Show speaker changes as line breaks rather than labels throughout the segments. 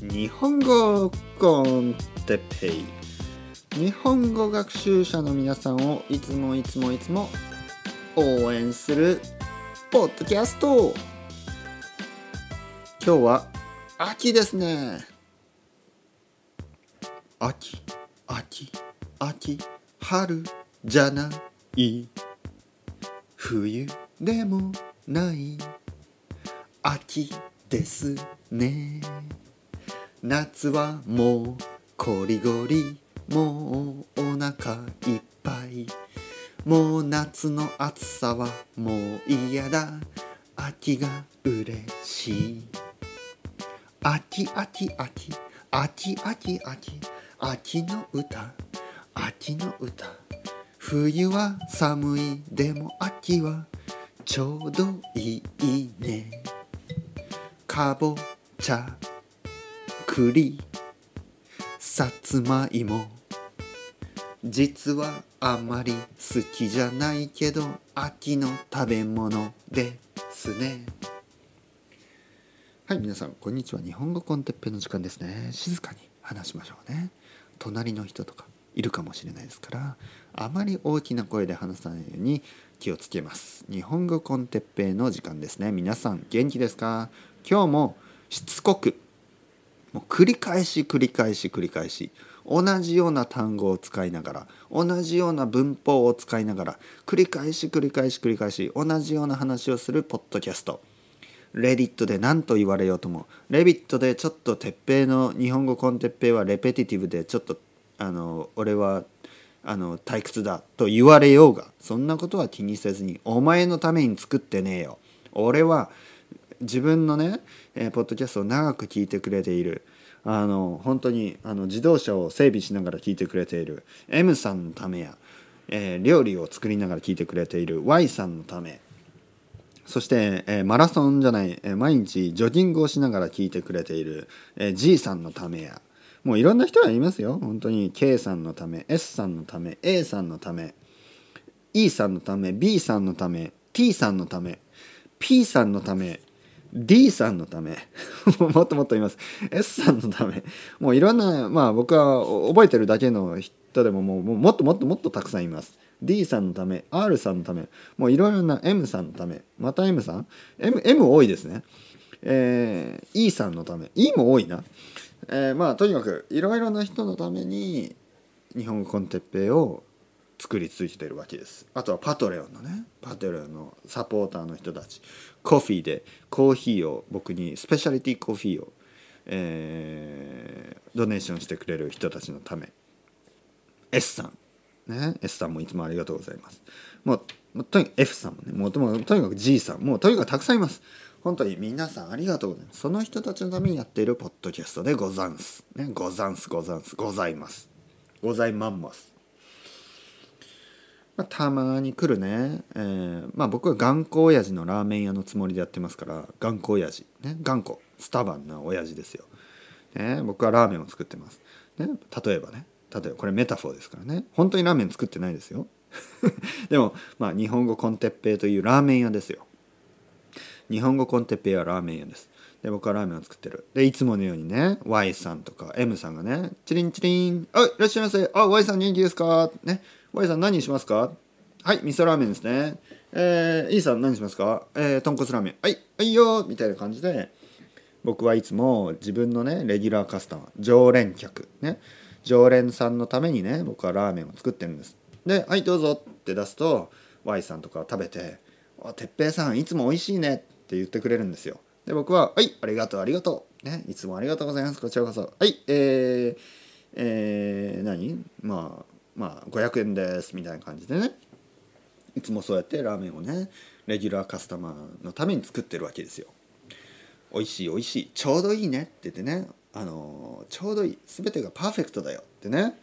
日本語コンテペイ。日本語学習者の皆さんをいつもいつもいつも応援するポッドキャスト。今日は秋ですね。秋秋秋春じゃない。冬でもない。秋です。ね。夏はもうこりごりもうお腹いっぱい。もう夏の暑さはもう嫌だ。秋が嬉しい。秋秋秋。秋秋秋。秋の歌。秋の歌。冬は寒い。でも秋はちょうどいいね。かぼちゃ栗さつまいも。実はあまり好きじゃないけど秋の食べ物ですね。はい皆さんこんにちは。日本語コンテッペの時間ですね。静かに話しましょうね。隣の人とかいるかもしれないですからあまり大きな声で話さないように気をつけます。日本語コンテッペの時間ですね。皆さん元気ですか？今日もしつこくもう繰り返し繰り返し繰り返し同じような単語を使いながら同じような文法を使いながら繰り返し繰り返し繰り返し同じような話をするポッドキャスト。レディットで何と言われようともレビットでちょっと鉄平の日本語コンテッペイはレペティティブでちょっとあの俺はあの退屈だと言われようがそんなことは気にせずにお前のために作ってねえよ。俺は自分のね、えー、ポッドキャストを長く聞いてくれている。あの本当にあの自動車を整備しながら聞いてくれている。M さんのためや、えー、料理を作りながら聞いてくれている。Y さんのため。そして、えー、マラソンじゃない、えー、毎日ジョギングをしながら聞いてくれている、えー、G さんのためや。もういろんな人がいますよ。本当に K さんのため S さんのため A さんのため E さんのため B さんのため T さんのため P さんのため D さんのため。もっともっといます。S さんのため。もういろんなまあ僕は覚えてるだけの人でももうもっともっともっとたくさんいます。D さんのため R さんのためもういろいろな M さんのため。また M さん？M, M 多いですね。えー、E さんのため。E も多いな。えー、まあとにかくいろいろな人のために日本語コンテッペイを作り続けてるわけです。あとはパトレオンのね。パトレオンのサポーターの人たち。コフィーでコーヒーを僕にスペシャリティコーヒーを、えー、ドネーションしてくれる人たちのため S さんね S さんもいつもありがとうございますもうとにかく F さんもねもうとにかく G さんもうとにかくたくさんいます本当に皆さんありがとうございます。その人たちのためにやっているポッドキャストでござんす。ね、ござんす、ござんす、ございます。ございまんます。まあ、たまに来るね、えー、まあ僕は頑固親父のラーメン屋のつもりでやってますから頑固親父ね。頑固スタバンな親父ですよ、ね、僕はラーメンを作ってます、ね、例えばね例えばこれ metaphor ですからね。本当にラーメン作ってないですよ。でもまあ日本語コンテッペイというラーメン屋ですよ。日本語コンテッペイはラーメン屋です。で僕はラーメンを作ってる。でいつものようにね Y さんとか M さんがねチリンチリン「あいらっしゃいませ。あ Y さん元気ですか?」ね。Y さん何しますか？はい味噌ラーメンですね。えー、E さん何しますか？えー、豚骨ラーメン。はいはいよみたいな感じで僕はいつも自分のねレギュラーカスタマー常連客ね。常連さんのためにね僕はラーメンを作ってるんです。で「はいどうぞ」って出すと Y さんとか食べて「あてっぺいさんいつも美味しいね」って言ってくれるんですよ。で僕は「はいありがとうありがとう」ね。いつもありがとうございます。こちらこそ。はいえー、えー、何？まあまあ500円ですみたいな感じでね。いつもそうやってラーメンをねレギュラーカスタマーのために作ってるわけですよ。美味しい美味しいちょうどいいねって言ってね。あのちょうどいい全てがパーフェクトだよってね。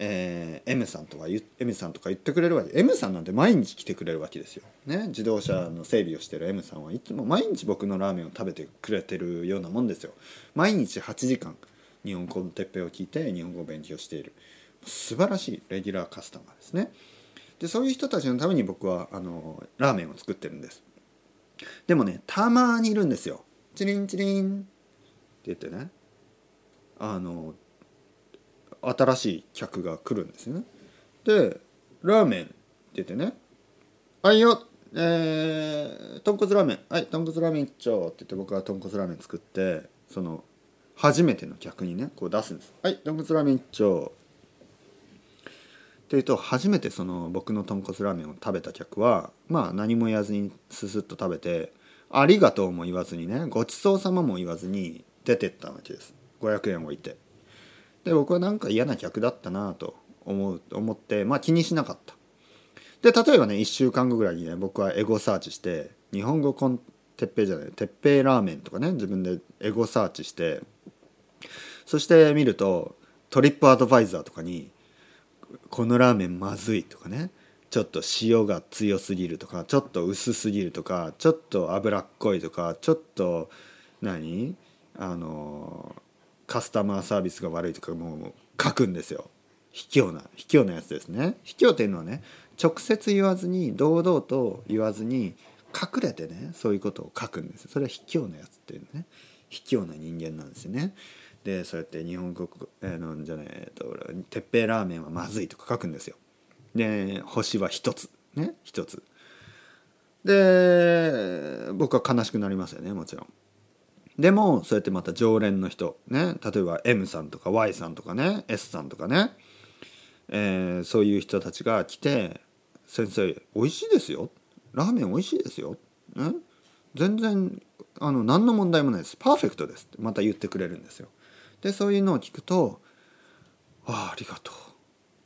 えー、M さんとは M さんとか言ってくれるわけ。M さんなんて毎日来てくれるわけですよ、ね、自動車の整備をしてる M さんはいつも毎日僕のラーメンを食べてくれてるようなもんですよ。毎日8時間日本語のてっぺを聞いて日本語を勉強している。素晴らしいレギュラーカスタマーですね。でそういう人たちのために僕はあのラーメンを作ってるんです。でもねたまにいるんですよ。チリンチリン。って言ってね。あの新しい客が来るんですよね。で「ラーメン」って言ってね「はいよ。えー、豚骨ラーメン。はい豚骨ラーメン一丁」って言って僕は豚骨ラーメン作ってその初めての客にねこう出すんです「はい豚骨ラーメン一丁」っていうと初めてその僕の豚骨ラーメンを食べた客はまあ何も言わずにススッと食べて「ありがとう」も言わずにね「ごちそうさま」も言わずに出てったわけです。500円置いて。で僕はなんか嫌な客だったなと思う思ってまあ気にしなかった。で例えばね1週間後ぐらいにね僕はエゴサーチして日本語コンテッペイじゃないテッペイラーメンとかね自分でエゴサーチしてそして見るとトリップアドバイザーとかに「このラーメンまずい」とかね。ちょっと塩が強すぎるとかちょっと薄すぎるとかちょっと脂っこいとかちょっと何？あのカスタマーサービスが悪いとかもう書くんですよ。卑怯な卑怯なやつですね。卑怯っていうのはね直接言わずに堂々と言わずに隠れてねそういうことを書くんですそれは卑怯なやつっていうね。卑怯な人間なんですよね。でそうやって日本国、えー、のじゃないえっと鉄平ラーメンはまずいとか書くんですよ。で星は一つ。ね一つ。で僕は悲しくなりますよねもちろん。でもそうやってまた常連の人ね例えば M さんとか Y さんとかね S さんとかね、えー、そういう人たちが来て「先生美味しいですよ。ラーメン美味しいですよ」ね、全然あの何の問題もないです。パーフェクトですってまた言ってくれるんですよ。でそういうのを聞くと「ああありがとう。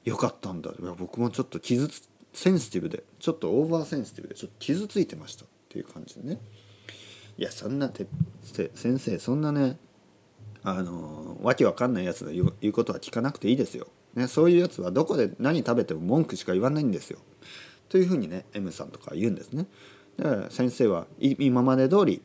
よかったんだ」いや僕もちょっと傷つセンシティブでちょっと oversensitive でちょっと傷ついてましたっていう感じでね。いやそんなて先生そんなねあのわけわかんないやつが言うことは聞かなくていいですよ、ね、そういうやつはどこで何食べても文句しか言わないんですよ。というふうにね M さんとか言うんですね。だから先生は今まで通り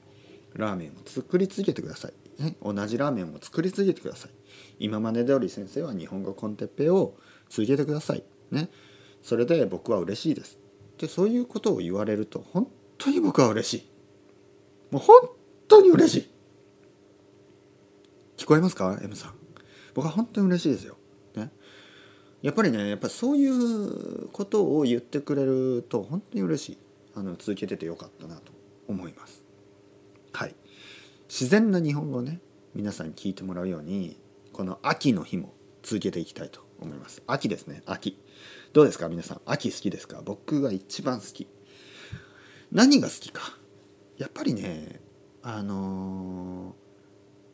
ラーメンを作り続けてください、ね、同じラーメンを作り続けてください。今まで通り先生は日本語コンテッペを続けてください。ね。それで僕は嬉しいです。でそういうことを言われると本当に僕は嬉しい。もう本当に嬉しい。聞こえますか？M さん。僕は本当に嬉しいですよ、ね、やっぱりねやっぱそういうことを言ってくれると本当に嬉しい。あの続けててよかったなと思います。はい。自然な日本語をね皆さんに聞いてもらうようにこの秋の日も続けていきたいと思います。秋ですね秋。どうですか皆さん？秋好きですか？僕が一番好き。何が好きか？やっぱりねあの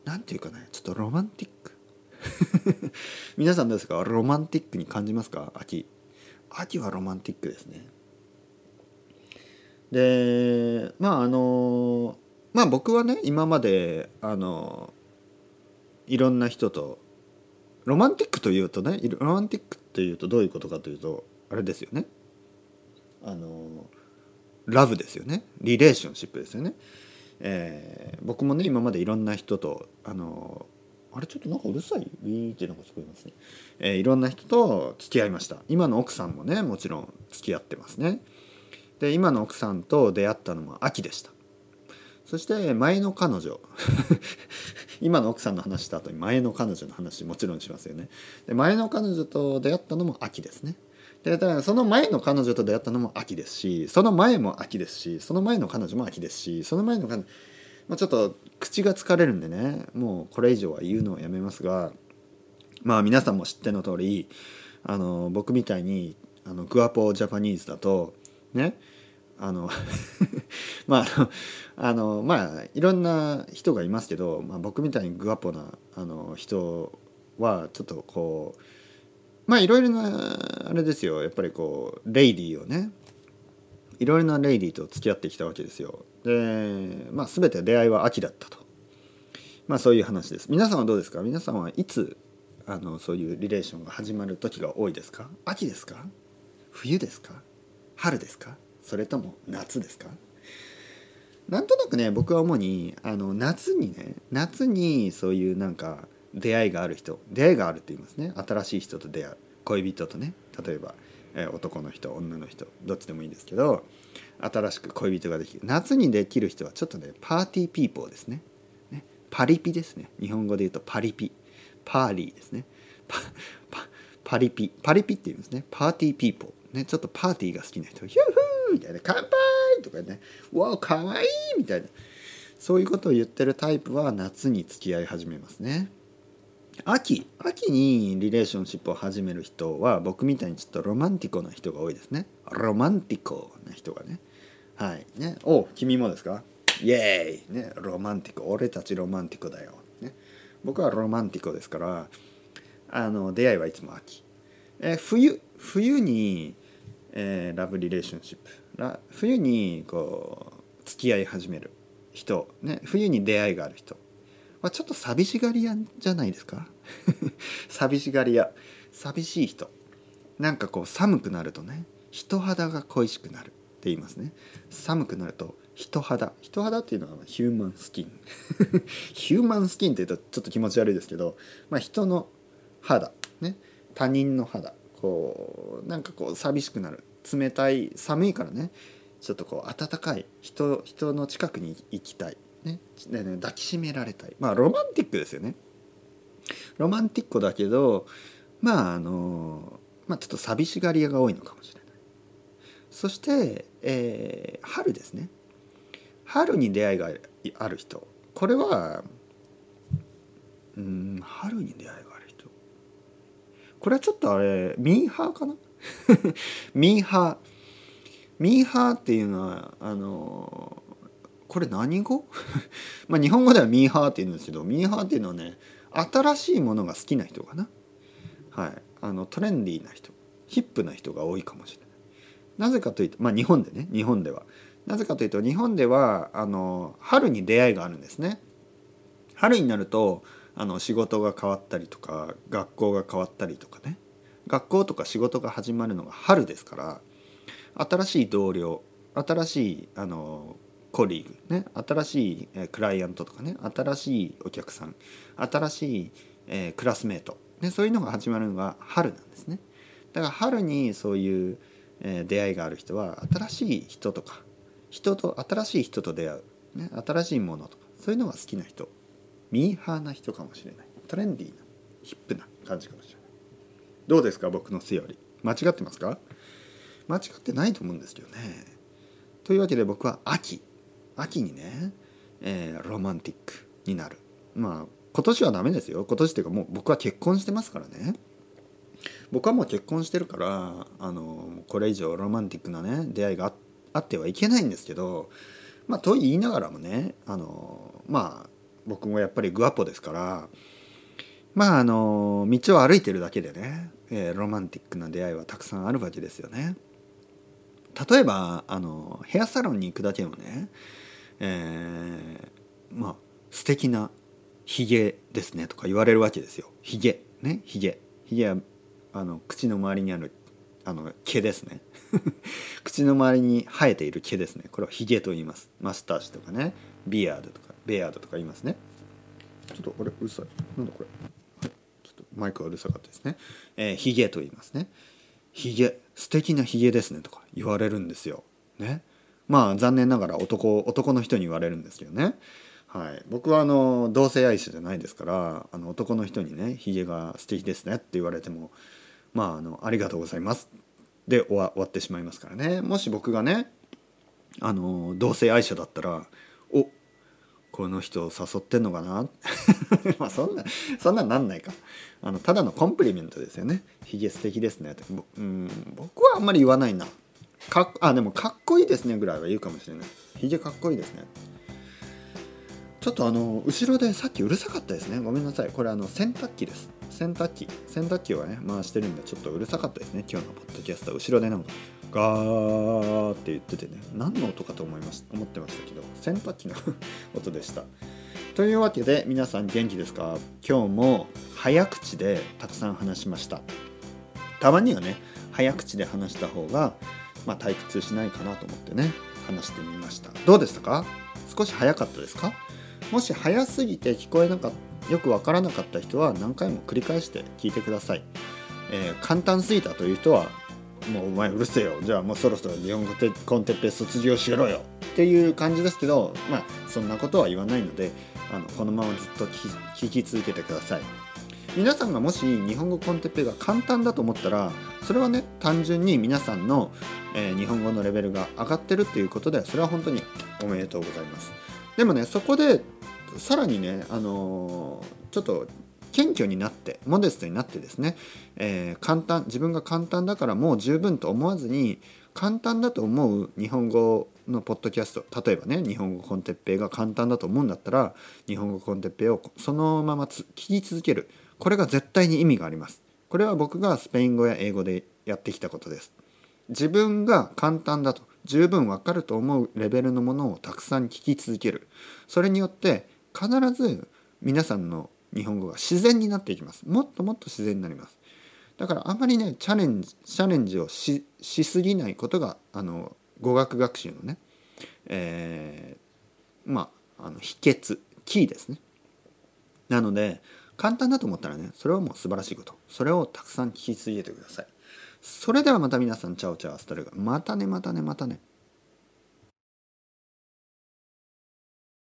何、て言うかねちょっとロマンティック。皆さんどうですか？ロマンティックに感じますか？秋。秋はロマンティックですね。でまああのまあ僕はね今まであのいろんな人とロマンティックというとねロマンティックというとどういうことかというとあれですよね。あのラブですよね。リレーションシップですよね、えー、僕もね今までいろんな人とあのあれちょっとなんかうるさいウィーってなんか聞こえますね、えー、いろんな人と付き合いました。今の奥さんもねもちろん付き合ってますね。で今の奥さんと出会ったのも秋でした。そして前の彼女。今の奥さんの話した後に前の彼女の話もちろんしますよね。で前の彼女と出会ったのも秋ですね。でだからその前の彼女と出会ったのも秋ですしその前も秋ですしその前の彼女も秋ですしその前の彼女まあ、ちょっと口が疲れるんでねもうこれ以上は言うのをやめますがまあ皆さんも知っての通りあの僕みたいにあのグアポジャパニーズだとねあの まああのまあいろんな人がいますけど、まあ、僕みたいにグアポなあの人はちょっとこうまあいろいろなあれですよ。やっぱりこうレイディーをねいろいろなレイディーと付き合ってきたわけですよ。でまあ全て出会いは秋だったと。まあそういう話です。皆さんはどうですか？皆さんはいつあのそういうリレーションが始まる時が多いですか？秋ですか？冬ですか？春ですか？それとも夏ですか？なんとなくね僕は主にあの夏にね夏にそういうなんか出会いがある人出会いがあるって言いますね。新しい人と出会う。恋人とね。例えば、えー、男の人女の人どっちでもいいんですけど新しく恋人ができる。夏にできる人はちょっとね party people ですね。ね。パリピですね。日本語で言うとパリピ。パーリーですね。パパパリピ。パリピって言うんですね。 party people。ねちょっとパーティーが好きな人ヒューフーみたいな乾杯とかねわあかわいいみたいなそういうことを言ってるタイプは夏に付き合い始めますね。秋秋にリレーションシップを始める人は僕みたいにちょっとロマンティコな人が多いですね。ロマンティコな人がね。はい。ね。お君もですか？イエーイ。ねロマンティコ。俺たちロマンティコだよ、ね、僕はロマンティコですからあの出会いはいつも秋。え冬冬に、えー、ラブリレーションシップ冬にこう付き合い始める人、ね、冬に出会いがある人。まあ、ちょっと寂しがり屋じゃないですか？寂しがり屋。寂しい人。なんかこう寒くなるとね人肌が恋しくなるって言いますね。寒くなると人肌。人肌っていうのはヒューマンスキン。ヒューマンスキンって言うとちょっと気持ち悪いですけど、まあ、人の肌。ね。他人の肌。こうなんかこう寂しくなる。冷たい寒いからね。ちょっとこう暖かい。人人の近くに行きたい。ね。抱きしめられたい。まあロマンティックですよね。ロマンティックだけどまああのまあちょっと寂しがり屋が多いのかもしれない。そして、えー、春ですね。春に出会いがある人。これはうん春に出会いがある。これはちょっとあれミーハーかな？ミーハー。ミーハーっていうのはあのこれ何語？まあ日本語ではミーハーって言うんですけどミーハーっていうのはね新しいものが好きな人かな？はい。あのトレンディーな人ヒップな人が多いかもしれない。なぜかというとまあ日本でね日本では。なぜかというと日本ではあの春に出会いがあるんですね。春になるとあの仕事が変わったりとか学校が変わったりとかね。学校とか仕事が始まるのが春ですから新しい同僚新しいあのコリーグ、ね、新しいクライアントとかね新しいお客さん新しい、えー、クラスメート、ね、そういうのが始まるのが春なんですね。だから春にそういう、えー、出会いがある人は新しい人とか人と新しい人と出会う、ね、新しいものとかそういうのが好きな人ミーハーな人かもしれない。トレンディーなヒップな感じかもしれない。どうですか僕のセオリー間違ってますか？間違ってないと思うんですけどね。というわけで僕は秋。秋にね、えー、ロマンティックになる。まあ今年はダメですよ。今年っていうかもう僕は結婚してますからね。僕はもう結婚してるからあのこれ以上ロマンティックなね出会いがあってはいけないんですけどまあと言いながらもねあのまあ僕もやっぱりグアポですからまああの道を歩いてるだけでね、えー、ロマンティックな出会いはたくさんあるわけですよね。例えばあのヘアサロンに行くだけでもねえー、まあ素敵なひげですねとか言われるわけですよ。ひげねひげひげはあの口の周りにあるあの毛ですね。口の周りに生えている毛ですね。これはひげと言います。マスタージとかね。ビアードとかベアードとか言いますね。ちょっとこれうるさい。なんだこれ、はい、ちょっとマイクがうるさかったですね。えー、ひげと言いますね。ひげ素敵なひげですねとか言われるんですよ。ね。まあ残念ながら男男の人に言われるんですけどね、はい、僕はあの同性愛者じゃないですからあの男の人にね「ひげが素敵ですね」って言われてもまああの「ありがとうございます」で終わってしまいますからね。もし僕がねあの同性愛者だったら「おこの人を誘ってんのかな？まあそんなそんなんなんないか。あのただのコンプリメントですよね「ひげ素敵ですね」ってうん僕はあんまり言わないな。かあでもかっこいいですね。ぐらいは言うかもしれない。ひげかっこいいですね。ちょっとあの後ろでさっきうるさかったですね。ごめんなさい。これあの洗濯機です。洗濯機。洗濯機をね回してるんでちょっとうるさかったですね。今日のポッドキャスト後ろでなんか。ガーって言っててね何の音かと思いまし思ってましたけど洗濯機の 音でした。というわけで皆さん元気ですか？今日も早口でたくさん話しました。たまにはね早口で話した方がまあ、退屈しないかなと思ってね話してみました。どうでしたか？少し早かったですか？もし早すぎて聞こえなかったよくわからなかった人は何回も繰り返して聞いてください、えー、簡単すぎたという人はもうお前うるせえよ。じゃあもうそろそろ日本語コンテッペ卒業しろよ。っていう感じですけどまあそんなことは言わないのであのこのままずっと聞き続けてください。皆さんがもし日本語コンテッペが簡単だと思ったらそれはね単純に皆さんの、えー、日本語のレベルが上がってるっていうことでそれは本当におめでとうございます。でもねそこでさらにね、あのー、ちょっと謙虚になってモデストになってですね、えー、簡単自分が簡単だからもう十分と思わずに簡単だと思う日本語のポッドキャスト例えばね日本語コンテッペイが簡単だと思うんだったら日本語コンテッペイをそのまま聞き続ける。これが絶対に意味があります。これは僕がスペイン語や英語でやってきたことです。自分が簡単だと十分わかると思うレベルのものをたくさん聞き続ける。それによって必ず皆さんの日本語が自然になっていきます。もっともっと自然になります。だからあまりねチャレンジチャレンジをしすぎないことがあの語学学習のね、えー、まああの秘訣キーですね。なので簡単だと思ったらねそれはもう素晴らしいこと。それをたくさん聞き続けてください。それではまた皆さんチャオチャオアスタルがまたねまたねまたね。